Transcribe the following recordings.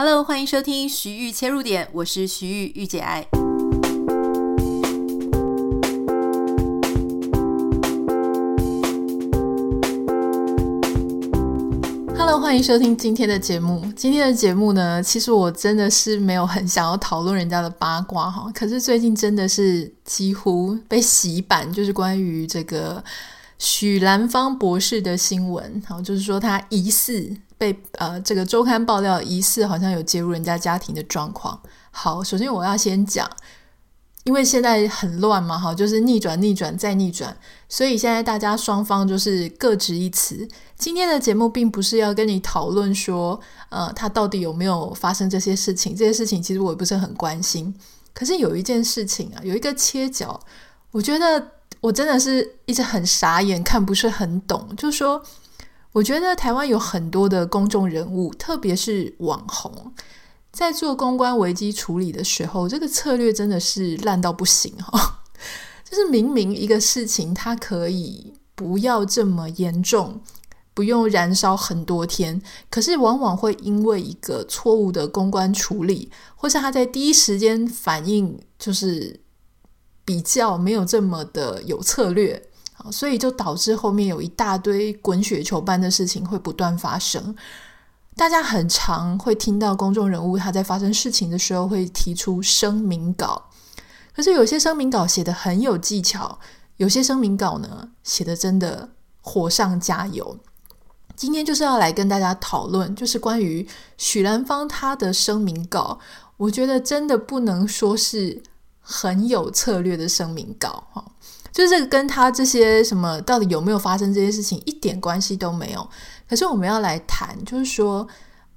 Hello，欢迎收听徐玉切入点，我是徐玉玉姐爱。Hello，欢迎收听今天的节目。今天的节目呢，其实我真的是没有很想要讨论人家的八卦哈，可是最近真的是几乎被洗版，就是关于这个。许兰芳博士的新闻，好，就是说他疑似被呃这个周刊爆料，疑似好像有介入人家家庭的状况。好，首先我要先讲，因为现在很乱嘛，哈，就是逆转、逆转再逆转，所以现在大家双方就是各执一词。今天的节目并不是要跟你讨论说，呃，他到底有没有发生这些事情，这些事情其实我也不是很关心。可是有一件事情啊，有一个切角，我觉得。我真的是一直很傻眼，看不是很懂。就是说，我觉得台湾有很多的公众人物，特别是网红，在做公关危机处理的时候，这个策略真的是烂到不行哈。就是明明一个事情，它可以不要这么严重，不用燃烧很多天，可是往往会因为一个错误的公关处理，或是他在第一时间反应，就是。比较没有这么的有策略，所以就导致后面有一大堆滚雪球般的事情会不断发生。大家很常会听到公众人物他在发生事情的时候会提出声明稿，可是有些声明稿写得很有技巧，有些声明稿呢写得真的火上加油。今天就是要来跟大家讨论，就是关于许兰芳他的声明稿，我觉得真的不能说是。很有策略的声明稿，哈，就是跟他这些什么到底有没有发生这些事情一点关系都没有。可是我们要来谈，就是说，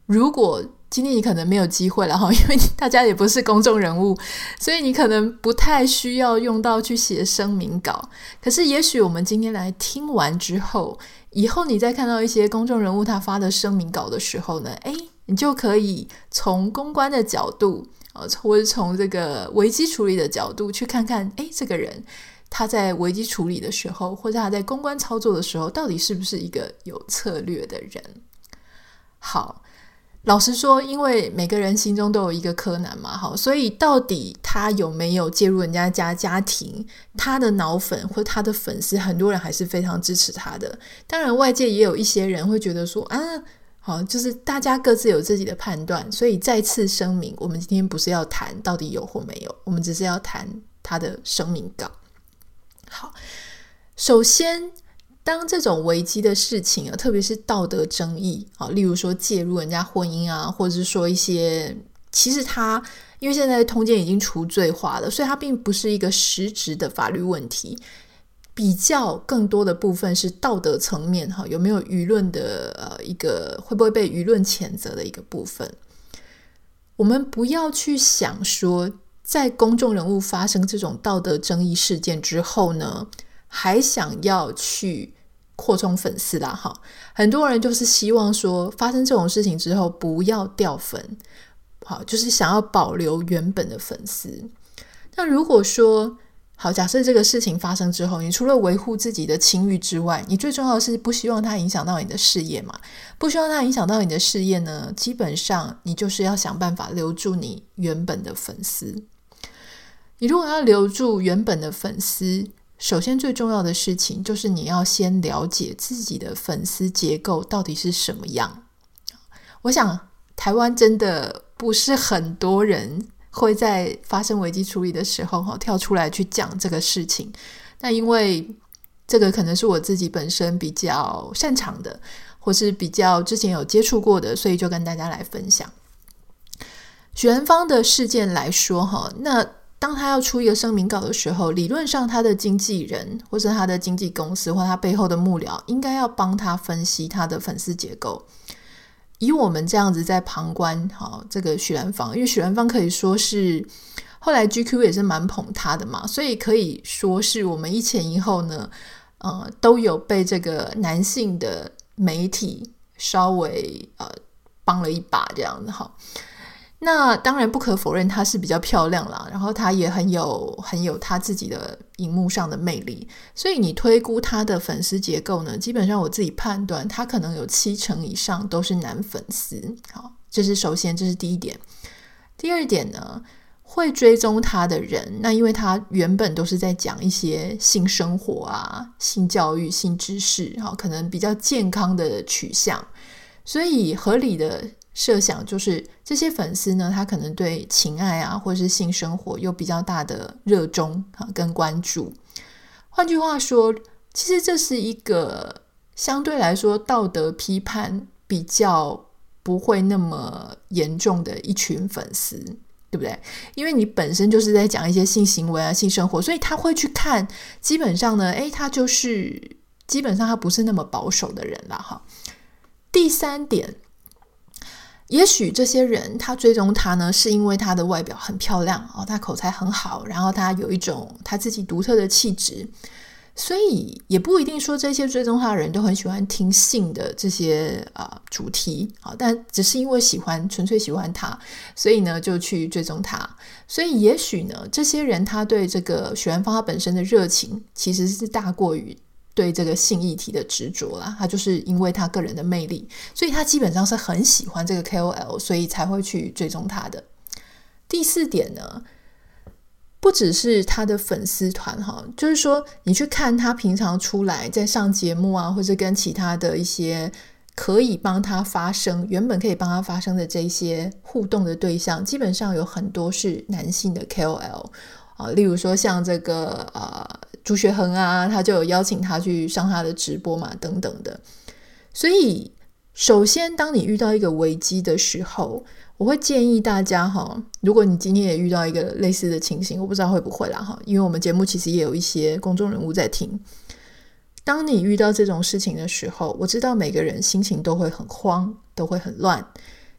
如果今天你可能没有机会了哈，因为大家也不是公众人物，所以你可能不太需要用到去写声明稿。可是也许我们今天来听完之后，以后你再看到一些公众人物他发的声明稿的时候呢，诶，你就可以从公关的角度。啊，或者从这个危机处理的角度去看看，诶，这个人他在危机处理的时候，或者他在公关操作的时候，到底是不是一个有策略的人？好，老实说，因为每个人心中都有一个柯南嘛，好，所以到底他有没有介入人家家家庭，他的脑粉或他的粉丝，很多人还是非常支持他的。当然，外界也有一些人会觉得说，啊。好，就是大家各自有自己的判断，所以再次声明，我们今天不是要谈到底有或没有，我们只是要谈他的声明稿。好，首先，当这种危机的事情啊，特别是道德争议啊，例如说介入人家婚姻啊，或者是说一些，其实他因为现在通奸已经除罪化了，所以它并不是一个实质的法律问题。比较更多的部分是道德层面哈，有没有舆论的呃一个会不会被舆论谴责的一个部分？我们不要去想说，在公众人物发生这种道德争议事件之后呢，还想要去扩充粉丝啦哈。很多人就是希望说，发生这种事情之后不要掉粉，好，就是想要保留原本的粉丝。那如果说，好，假设这个事情发生之后，你除了维护自己的清誉之外，你最重要的是不希望它影响到你的事业嘛？不希望它影响到你的事业呢？基本上你就是要想办法留住你原本的粉丝。你如果要留住原本的粉丝，首先最重要的事情就是你要先了解自己的粉丝结构到底是什么样。我想台湾真的不是很多人。会在发生危机处理的时候，哈，跳出来去讲这个事情。那因为这个可能是我自己本身比较擅长的，或是比较之前有接触过的，所以就跟大家来分享。许元芳的事件来说，哈，那当他要出一个声明稿的时候，理论上他的经纪人或是他的经纪公司或他背后的幕僚，应该要帮他分析他的粉丝结构。以我们这样子在旁观，哈，这个许兰芳，因为许兰芳可以说是后来 GQ 也是蛮捧他的嘛，所以可以说是我们一前一后呢，呃，都有被这个男性的媒体稍微呃帮了一把这样子哈。那当然不可否认，她是比较漂亮啦，然后她也很有很有她自己的荧幕上的魅力，所以你推估她的粉丝结构呢，基本上我自己判断，她可能有七成以上都是男粉丝。好，这是首先，这是第一点。第二点呢，会追踪她的人，那因为她原本都是在讲一些性生活啊、性教育、性知识，好，可能比较健康的取向，所以合理的设想就是，这些粉丝呢，他可能对情爱啊，或者是性生活有比较大的热衷啊跟关注。换句话说，其实这是一个相对来说道德批判比较不会那么严重的一群粉丝，对不对？因为你本身就是在讲一些性行为啊、性生活，所以他会去看。基本上呢，诶，他就是基本上他不是那么保守的人了哈。第三点。也许这些人他追踪他呢，是因为他的外表很漂亮哦，他口才很好，然后他有一种他自己独特的气质，所以也不一定说这些追踪他的人都很喜欢听性的这些啊、主题啊，但只是因为喜欢，纯粹喜欢他，所以呢就去追踪他。所以也许呢，这些人他对这个许愿方他本身的热情其实是大过于。对这个性议题的执着啦，他就是因为他个人的魅力，所以他基本上是很喜欢这个 KOL，所以才会去追踪他的。第四点呢，不只是他的粉丝团哈，就是说你去看他平常出来在上节目啊，或者跟其他的一些可以帮他发声、原本可以帮他发声的这些互动的对象，基本上有很多是男性的 KOL 啊，例如说像这个呃。朱学恒啊，他就有邀请他去上他的直播嘛，等等的。所以，首先，当你遇到一个危机的时候，我会建议大家哈，如果你今天也遇到一个类似的情形，我不知道会不会啦哈，因为我们节目其实也有一些公众人物在听。当你遇到这种事情的时候，我知道每个人心情都会很慌，都会很乱。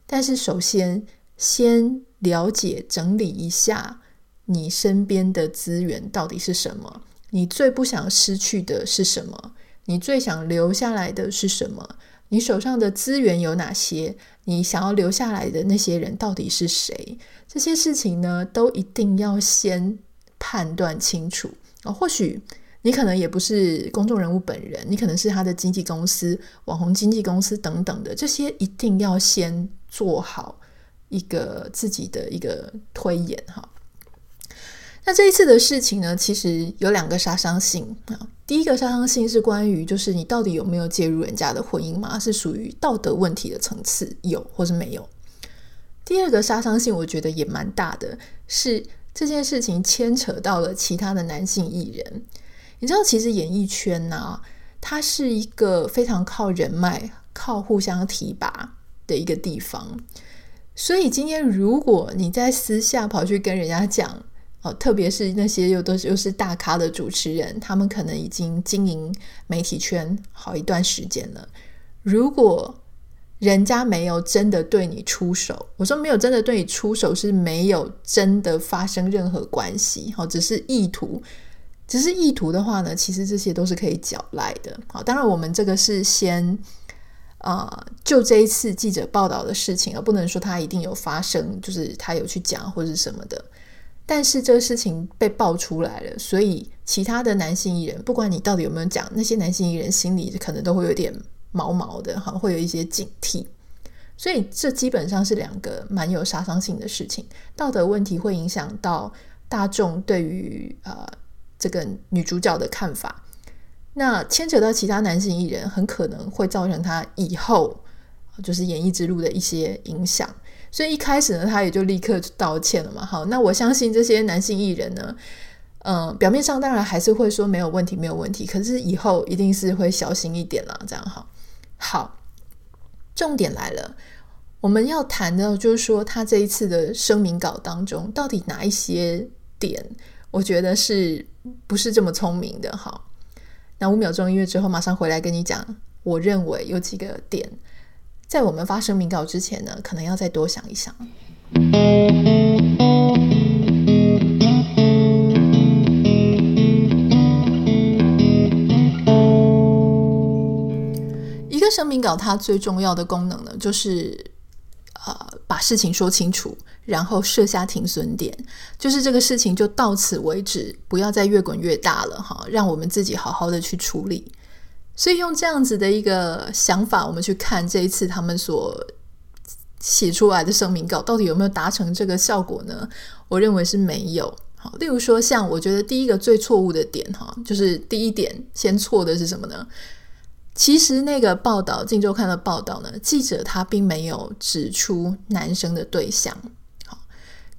但是，首先先了解、整理一下你身边的资源到底是什么。你最不想失去的是什么？你最想留下来的是什么？你手上的资源有哪些？你想要留下来的那些人到底是谁？这些事情呢，都一定要先判断清楚啊、哦。或许你可能也不是公众人物本人，你可能是他的经纪公司、网红经纪公司等等的，这些一定要先做好一个自己的一个推演哈。那这一次的事情呢，其实有两个杀伤性啊。第一个杀伤性是关于，就是你到底有没有介入人家的婚姻嘛，是属于道德问题的层次，有或是没有。第二个杀伤性，我觉得也蛮大的，是这件事情牵扯到了其他的男性艺人。你知道，其实演艺圈呢、它是一个非常靠人脉、靠互相提拔的一个地方。所以今天，如果你在私下跑去跟人家讲，哦，特别是那些又都是又是大咖的主持人，他们可能已经经营媒体圈好一段时间了。如果人家没有真的对你出手，我说没有真的对你出手，是没有真的发生任何关系，好，只是意图，只是意图的话呢，其实这些都是可以缴赖的。好，当然我们这个是先啊、就这一次记者报道的事情，而不能说他一定有发生，就是他有去讲或者什么的。但是这个事情被爆出来了，所以其他的男性艺人，不管你到底有没有讲，那些男性艺人心里可能都会有点毛毛的，哈，会有一些警惕。所以这基本上是两个蛮有杀伤性的事情。道德问题会影响到大众对于呃这个女主角的看法，那牵扯到其他男性艺人，很可能会造成他以后就是演艺之路的一些影响。所以一开始呢，他也就立刻道歉了嘛。好，那我相信这些男性艺人呢，嗯、表面上当然还是会说没有问题，没有问题。可是以后一定是会小心一点啦，这样好。好，重点来了，我们要谈的就是说，他这一次的声明稿当中，到底哪一些点，我觉得是不是这么聪明的？好，那五秒钟音乐之后，马上回来跟你讲。我认为有几个点。在我们发声明稿之前呢，可能要再多想一想。一个声明稿它最重要的功能呢，就是呃把事情说清楚，然后设下停损点，就是这个事情就到此为止，不要再越滚越大了哈，让我们自己好好的去处理。所以用这样子的一个想法，我们去看这一次他们所写出来的声明稿到底有没有达成这个效果呢？我认为是没有。好，例如说，像我觉得第一个最错误的点，哈，就是第一点先错的是什么呢？其实那个报道，《镜周刊》的报道呢，记者他并没有指出男生的对象。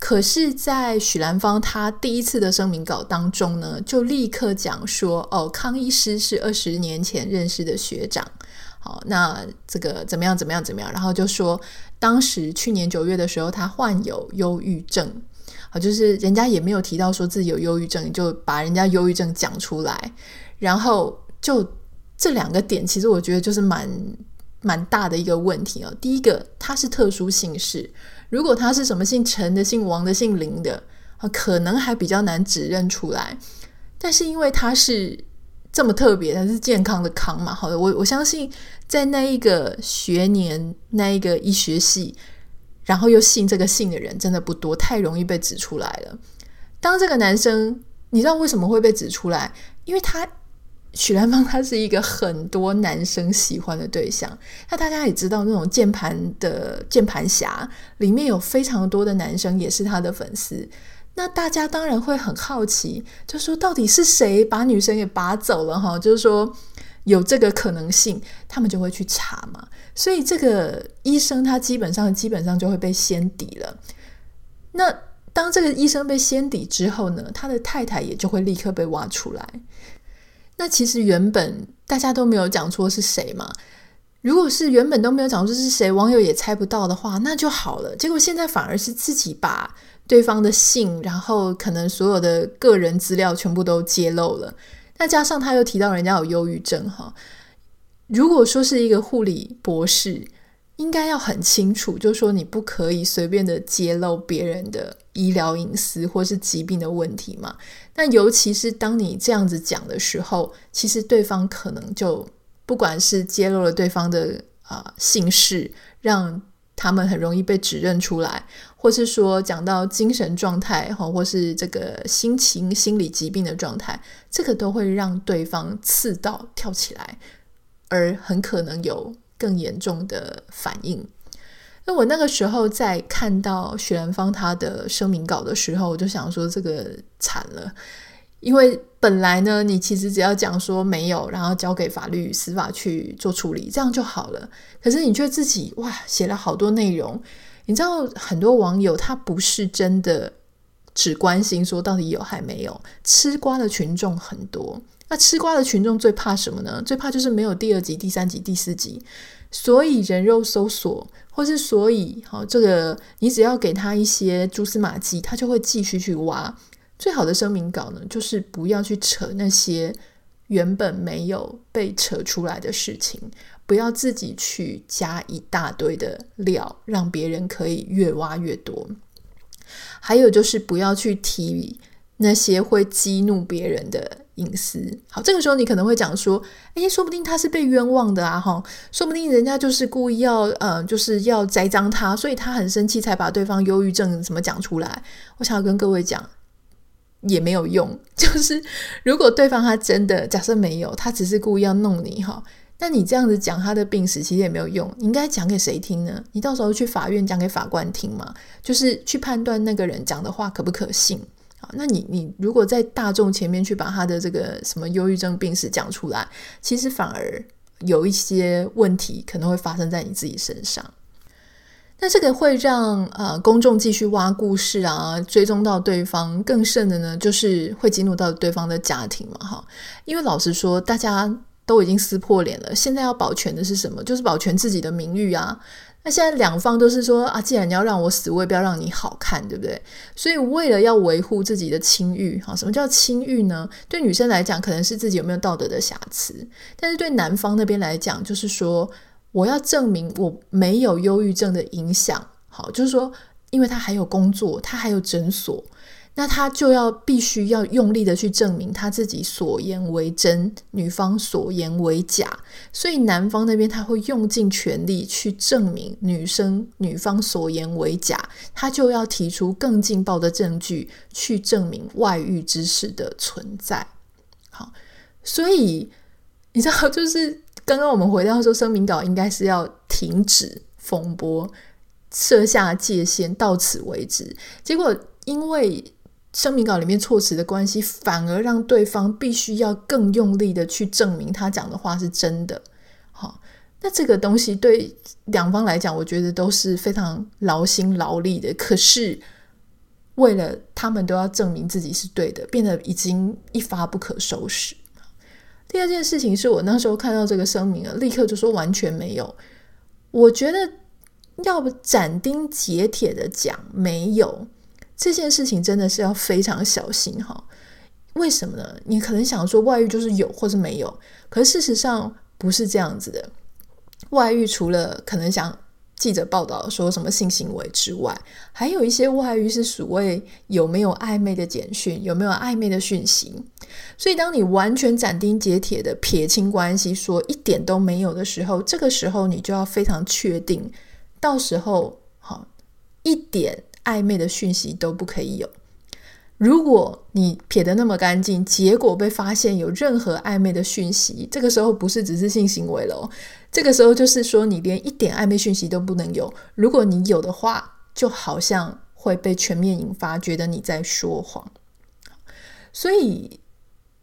可是，在许兰芳他第一次的声明稿当中呢，就立刻讲说，哦，康医师是二十年前认识的学长。好，那这个怎么样？怎么样？怎么样？然后就说，当时去年九月的时候，他患有忧郁症。好，就是人家也没有提到说自己有忧郁症，就把人家忧郁症讲出来。然后就这两个点，其实我觉得就是蛮蛮大的一个问题哦。第一个，他是特殊姓氏，如果他是什么姓陈的、姓王的、姓林的，啊，可能还比较难指认出来。但是因为他是。这么特别，他是健康的康嘛？好的，我我相信在那一个学年，那一个医学系，然后又姓这个姓的人真的不多，太容易被指出来了。当这个男生，你知道为什么会被指出来？因为他许兰芳，他是一个很多男生喜欢的对象。那大家也知道，那种键盘的键盘侠里面有非常多的男生也是他的粉丝。那大家当然会很好奇，就说到底是谁把女生给拔走了哈？就是说有这个可能性，他们就会去查嘛。所以这个医生他基本上基本上就会被掀底了。那当这个医生被掀底之后呢，他的太太也就会立刻被挖出来。那其实原本大家都没有讲出是谁嘛。如果是原本都没有讲出是谁，网友也猜不到的话，那就好了。结果现在反而是自己把。对方的姓，然后可能所有的个人资料全部都揭露了。那加上他又提到人家有忧郁症，哈。如果说是一个护理博士，应该要很清楚，就是说你不可以随便的揭露别人的医疗隐私或是疾病的问题嘛。那尤其是当你这样子讲的时候，其实对方可能就不管是揭露了对方的啊、姓氏，让。他们很容易被指认出来，或是说讲到精神状态，或是这个心情、心理疾病的状态，这个都会让对方刺到跳起来，而很可能有更严重的反应。那我那个时候在看到许兰芳他的声明稿的时候，我就想说，这个惨了。因为本来呢，你其实只要讲说没有，然后交给法律司法去做处理，这样就好了。可是你却自己哇，写了好多内容。你知道很多网友他不是真的只关心说到底有还没有，吃瓜的群众很多。那吃瓜的群众最怕什么呢？最怕就是没有第二集、第三集、第四集。所以人肉搜索，或是所以好这个，你只要给他一些蛛丝马迹，他就会继续去挖。最好的声明稿呢，就是不要去扯那些原本没有被扯出来的事情，不要自己去加一大堆的料，让别人可以越挖越多。还有就是不要去提那些会激怒别人的隐私。好，这个时候你可能会讲说：“诶，说不定他是被冤枉的啊，哈，说不定人家就是故意要，呃，就是要栽赃他，所以他很生气才把对方忧郁症怎么讲出来。”我想要跟各位讲。也没有用，就是如果对方他真的假设没有，他只是故意要弄你哈，那你这样子讲他的病史其实也没有用，你应该讲给谁听呢？你到时候去法院讲给法官听嘛，就是去判断那个人讲的话可不可信。好，那你你如果在大众前面去把他的这个什么忧郁症病史讲出来，其实反而有一些问题可能会发生在你自己身上。那这个会让呃公众继续挖故事啊，追踪到对方。更甚的呢，就是会激怒到对方的家庭嘛，哈。因为老实说，大家都已经撕破脸了，现在要保全的是什么？就是保全自己的名誉啊。那现在两方都是说啊，既然你要让我死，我也不要让你好看，对不对？所以为了要维护自己的清誉，哈，什么叫清誉呢？对女生来讲，可能是自己有没有道德的瑕疵；但是对男方那边来讲，就是说。我要证明我没有忧郁症的影响，好，就是说，因为他还有工作，他还有诊所，那他就要必须要用力的去证明他自己所言为真，女方所言为假，所以男方那边他会用尽全力去证明女生女方所言为假，他就要提出更劲爆的证据去证明外遇之事的存在，好，所以你知道就是。刚刚我们回到说，声明稿应该是要停止风波，设下界限，到此为止。结果因为声明稿里面措辞的关系，反而让对方必须要更用力的去证明他讲的话是真的。好，那这个东西对两方来讲，我觉得都是非常劳心劳力的。可是为了他们都要证明自己是对的，变得已经一发不可收拾。第二件事情是我那时候看到这个声明了，立刻就说完全没有。我觉得要不斩钉截铁的讲没有这件事情，真的是要非常小心哈。为什么呢？你可能想说外遇就是有或是没有，可是事实上不是这样子的。外遇除了可能想。记者报道说什么性行为之外，还有一些外遇是所谓有没有暧昧的简讯，有没有暧昧的讯息。所以，当你完全斩钉截铁的撇清关系，说一点都没有的时候，这个时候你就要非常确定，到时候好一点暧昧的讯息都不可以有。如果你撇得那么干净，结果被发现有任何暧昧的讯息，这个时候不是只是性行为了，这个时候就是说你连一点暧昧讯息都不能有。如果你有的话，就好像会被全面引发，觉得你在说谎。所以，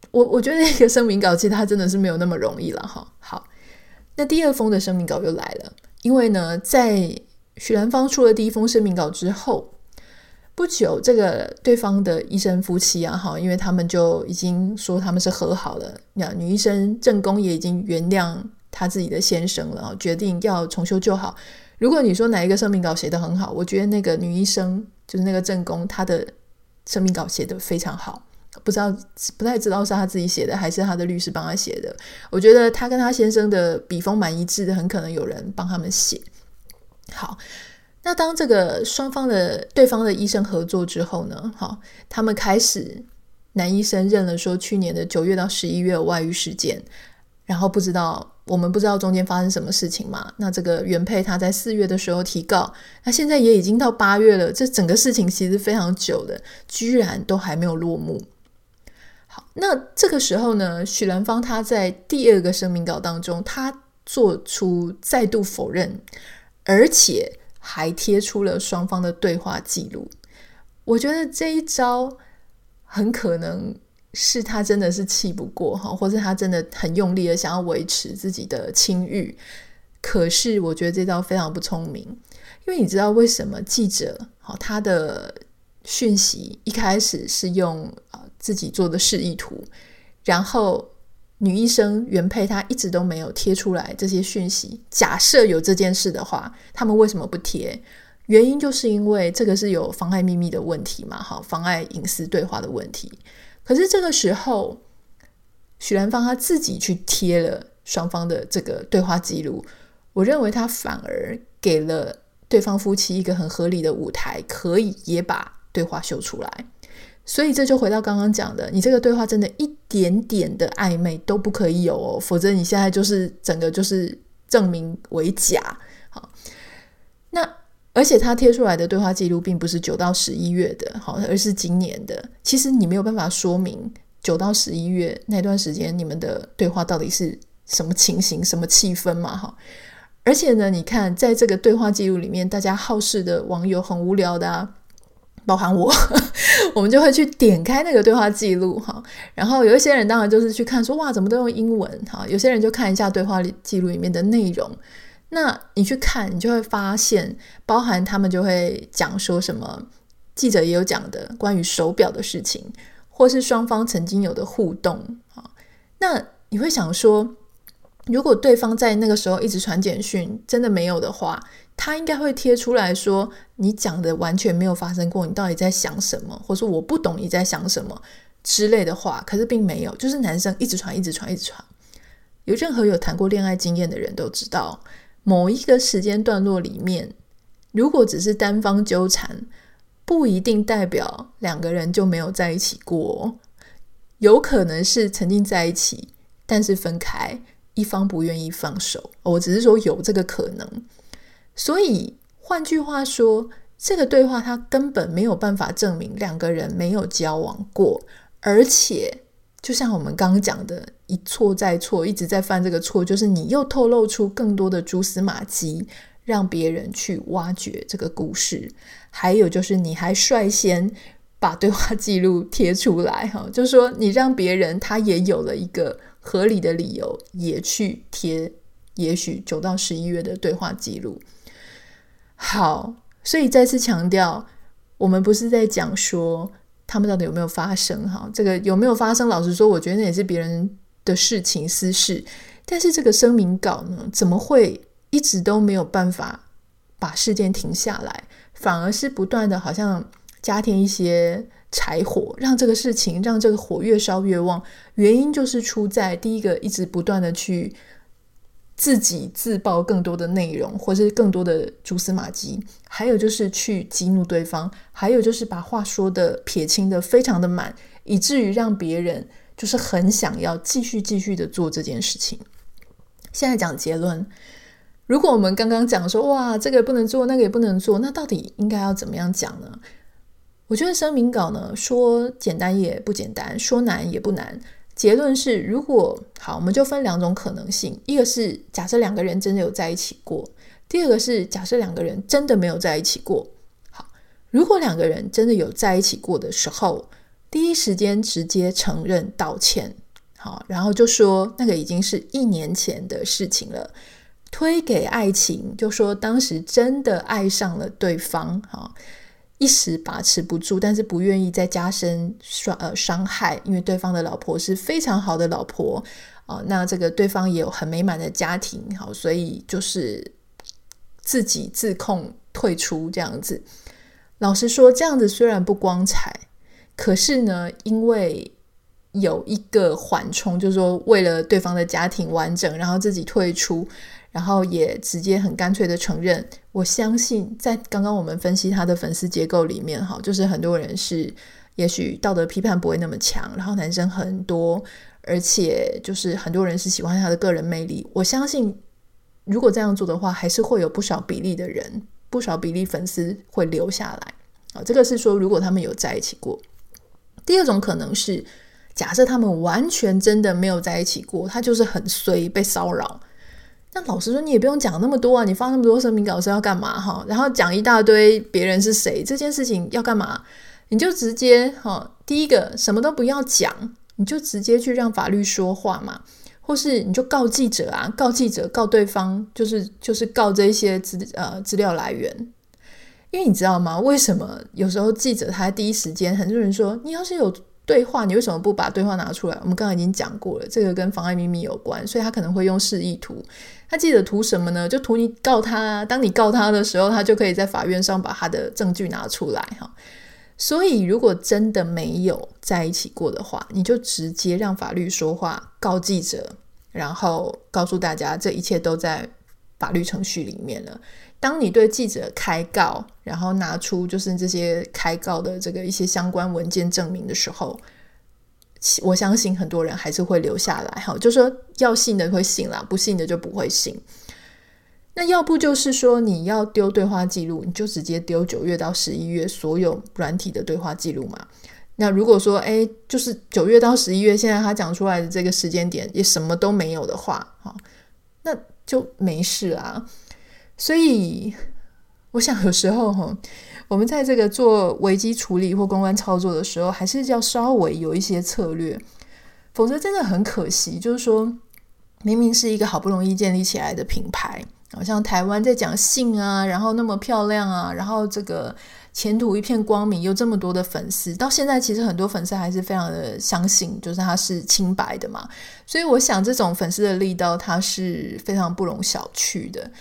我我觉得那个声明稿其实它真的是没有那么容易了哈。好，那第二封的声明稿又来了，因为呢，在许兰芳出了第一封声明稿之后。不久，这个对方的医生夫妻啊，哈，因为他们就已经说他们是和好了。那女医生正宫也已经原谅他自己的先生了，决定要重修旧好。如果你说哪一个声明稿写得很好，我觉得那个女医生就是那个正宫，她的声明稿写得非常好。不知道不太知道是他自己写的还是他的律师帮他写的。我觉得他跟他先生的笔锋蛮一致的，很可能有人帮他们写。好。那当这个双方的对方的医生合作之后呢，好，他们开始男医生认了说去年的九月到十一月有外遇事件，然后不知道我们不知道中间发生什么事情嘛？那这个原配他在四月的时候提告，那现在也已经到八月了，这整个事情其实非常久的，居然都还没有落幕。好，那这个时候呢，许兰芳他在第二个声明稿当中，他做出再度否认，而且。还贴出了双方的对话记录，我觉得这一招很可能是他真的是气不过哈，或者他真的很用力的想要维持自己的清誉。可是我觉得这招非常不聪明，因为你知道为什么记者好他的讯息一开始是用啊自己做的示意图，然后。女医生原配她一直都没有贴出来这些讯息。假设有这件事的话，他们为什么不贴？原因就是因为这个是有妨碍秘密的问题嘛，好，妨碍隐私对话的问题。可是这个时候，许兰芳她自己去贴了双方的这个对话记录，我认为她反而给了对方夫妻一个很合理的舞台，可以也把对话秀出来。所以这就回到刚刚讲的，你这个对话真的一点点的暧昧都不可以有哦，否则你现在就是整个就是证明为假。好，那而且他贴出来的对话记录并不是九到十一月的，好，而是今年的。其实你没有办法说明九到十一月那段时间你们的对话到底是什么情形、什么气氛嘛？哈，而且呢，你看在这个对话记录里面，大家好事的网友很无聊的啊。包含我，我们就会去点开那个对话记录哈，然后有一些人当然就是去看说哇，怎么都用英文哈，有些人就看一下对话记录里面的内容。那你去看，你就会发现，包含他们就会讲说什么，记者也有讲的关于手表的事情，或是双方曾经有的互动啊。那你会想说，如果对方在那个时候一直传简讯，真的没有的话，他应该会贴出来说：“你讲的完全没有发生过，你到底在想什么？或者说我不懂你在想什么之类的话。”可是并没有，就是男生一直传，一直传，一直传。有任何有谈过恋爱经验的人都知道，某一个时间段落里面，如果只是单方纠缠，不一定代表两个人就没有在一起过，有可能是曾经在一起，但是分开。一方不愿意放手，我只是说有这个可能。所以换句话说，这个对话它根本没有办法证明两个人没有交往过，而且就像我们刚刚讲的，一错再错，一直在犯这个错，就是你又透露出更多的蛛丝马迹，让别人去挖掘这个故事，还有就是你还率先把对话记录贴出来，哈，就是说你让别人他也有了一个合理的理由，也去贴，也许九到十一月的对话记录。好，所以再次强调，我们不是在讲说他们到底有没有发生，哈，这个有没有发生？老实说，我觉得那也是别人的事情私事。但是这个声明稿呢，怎么会一直都没有办法把事件停下来，反而是不断的好像加添一些柴火，让这个事情让这个火越烧越旺。原因就是出在第一个，一直不断的去自己自爆更多的内容，或是更多的蛛丝马迹；还有就是去激怒对方；还有就是把话说的撇清的非常的满，以至于让别人。就是很想要继续继续的做这件事情。现在讲结论，如果我们刚刚讲说，哇，这个也不能做，那个也不能做，那到底应该要怎么样讲呢？我觉得声明稿呢，说简单也不简单，说难也不难。结论是，如果好，我们就分两种可能性：一个是假设两个人真的有在一起过；第二个是假设两个人真的没有在一起过。好，如果两个人真的有在一起过的时候。第一时间直接承认道歉，好，然后就说那个已经是一年前的事情了，推给爱情，就说当时真的爱上了对方，哈，一时把持不住，但是不愿意再加深伤呃伤害，因为对方的老婆是非常好的老婆啊，那这个对方也有很美满的家庭，好，所以就是自己自控退出这样子。老实说，这样子虽然不光彩。可是呢，因为有一个缓冲，就是说为了对方的家庭完整，然后自己退出，然后也直接很干脆的承认。我相信在刚刚我们分析他的粉丝结构里面，哈，就是很多人是也许道德批判不会那么强，然后男生很多，而且就是很多人是喜欢他的个人魅力。我相信如果这样做的话，还是会有不少比例的人，不少比例粉丝会留下来。啊，这个是说如果他们有在一起过。第二种可能是，假设他们完全真的没有在一起过，他就是很衰被骚扰。那老实说，你也不用讲那么多啊，你发那么多声明稿是要干嘛哈？然后讲一大堆别人是谁，这件事情要干嘛？你就直接哈，第一个什么都不要讲，你就直接去让法律说话嘛，或是你就告记者啊，告记者告对方，就是就是告这些资呃资料来源。因为你知道吗？为什么有时候记者他第一时间，很多人说你要是有对话，你为什么不把对话拿出来？我们刚刚已经讲过了，这个跟妨碍秘密有关，所以他可能会用示意图。他记者图什么呢？就图你告他。当你告他的时候，他就可以在法院上把他的证据拿出来哈。所以如果真的没有在一起过的话，你就直接让法律说话，告记者，然后告诉大家这一切都在法律程序里面了。当你对记者开告，然后拿出就是这些开告的这个一些相关文件证明的时候，我相信很多人还是会留下来。哈，就说要信的会信啦，不信的就不会信。那要不就是说你要丢对话记录，你就直接丢九月到十一月所有软体的对话记录嘛。那如果说哎，就是九月到十一月，现在他讲出来的这个时间点也什么都没有的话，哈，那就没事啊。所以，我想有时候哈，我们在这个做危机处理或公关操作的时候，还是要稍微有一些策略，否则真的很可惜。就是说，明明是一个好不容易建立起来的品牌，好像台湾在讲性啊，然后那么漂亮啊，然后这个前途一片光明，有这么多的粉丝，到现在其实很多粉丝还是非常的相信，就是他是清白的嘛。所以，我想这种粉丝的力道，它是非常不容小觑的。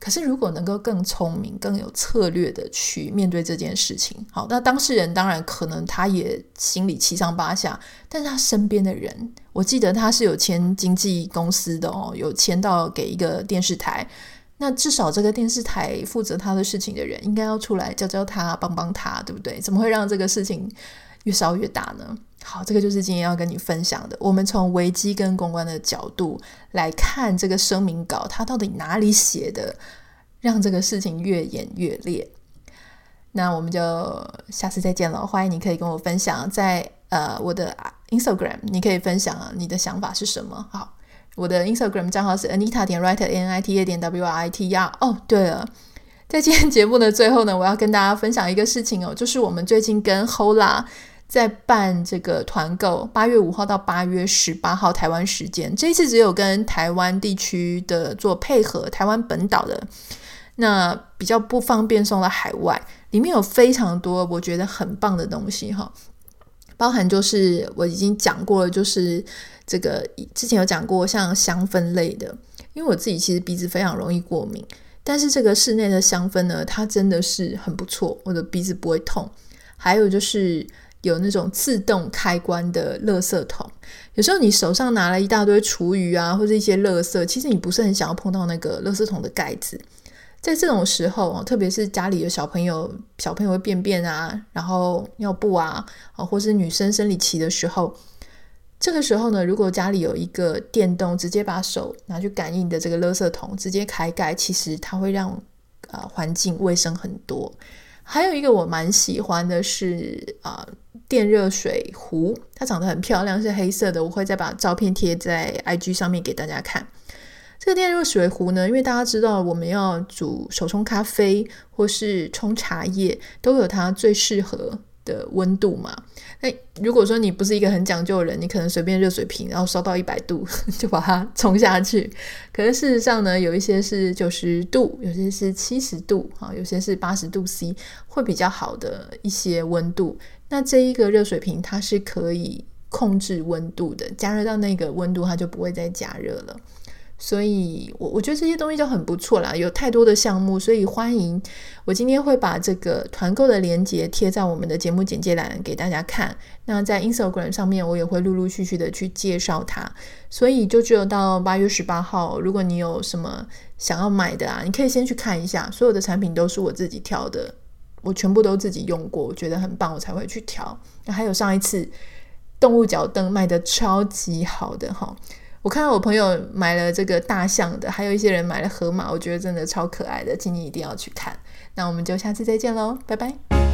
可是，如果能够更聪明、更有策略的去面对这件事情，好，那当事人当然可能他也心里七上八下，但是他身边的人，我记得他是有签经纪公司的哦，有签到给一个电视台，那至少这个电视台负责他的事情的人，应该要出来教教他、帮帮他，对不对？怎么会让这个事情越烧越大呢？好，这个就是今天要跟你分享的。我们从危机跟公关的角度来看这个声明稿，它到底哪里写的，让这个事情越演越烈。那我们就下次再见了。欢迎你可以跟我分享在呃我的 Instagram，你可以分享你的想法是什么。好，我的 Instagram 账号是 Anita 点 Writer N I T A 点 W R I T 呀。哦，对了，在今天节目的最后呢，我要跟大家分享一个事情哦，就是我们最近跟 Hola 在办这个团购，八月五号到八月十八号台湾时间，这一次只有跟台湾地区的做配合，台湾本岛的那比较不方便送到海外，里面有非常多我觉得很棒的东西哈。包含就是我已经讲过了，就是这个之前有讲过，像香氛类的，因为我自己其实鼻子非常容易过敏，但是这个室内的香氛呢，它真的是很不错，我的鼻子不会痛。还有就是有那种自动开关的垃圾桶，有时候你手上拿了一大堆厨余啊，或者一些垃圾，其实你不是很想要碰到那个垃圾桶的盖子。在这种时候啊，特别是家里有小朋友，小朋友会便便啊，然后尿布啊，或是女生生理期的时候，这个时候呢，如果家里有一个电动，直接把手拿去感应的这个垃圾桶，直接开盖，其实它会让啊、呃、环境卫生很多。还有一个我蛮喜欢的是啊、呃、电热水壶，它长得很漂亮，是黑色的，我会再把照片贴在 IG 上面给大家看。这个电热水壶呢，因为大家知道我们要煮手冲咖啡或是冲茶叶，都有它最适合的温度嘛。那如果说你不是一个很讲究的人，你可能随便热水瓶，然后烧到一百度 就把它冲下去。可是事实上呢，有一些是九十度，有些是七十度，啊，有些是八十度 C，会比较好的一些温度。那这一个热水瓶它是可以控制温度的，加热到那个温度，它就不会再加热了。所以，我我觉得这些东西就很不错啦，有太多的项目，所以欢迎我今天会把这个团购的链接贴在我们的节目简介栏给大家看。那在 Instagram 上面，我也会陆陆续续的去介绍它。所以就只有到八月十八号，如果你有什么想要买的啊，你可以先去看一下。所有的产品都是我自己挑的，我全部都自己用过，我觉得很棒，我才会去挑。那还有上一次动物脚凳卖的超级好的哈。我看到我朋友买了这个大象的，还有一些人买了河马，我觉得真的超可爱的，今年一定要去看。那我们就下次再见喽，拜拜。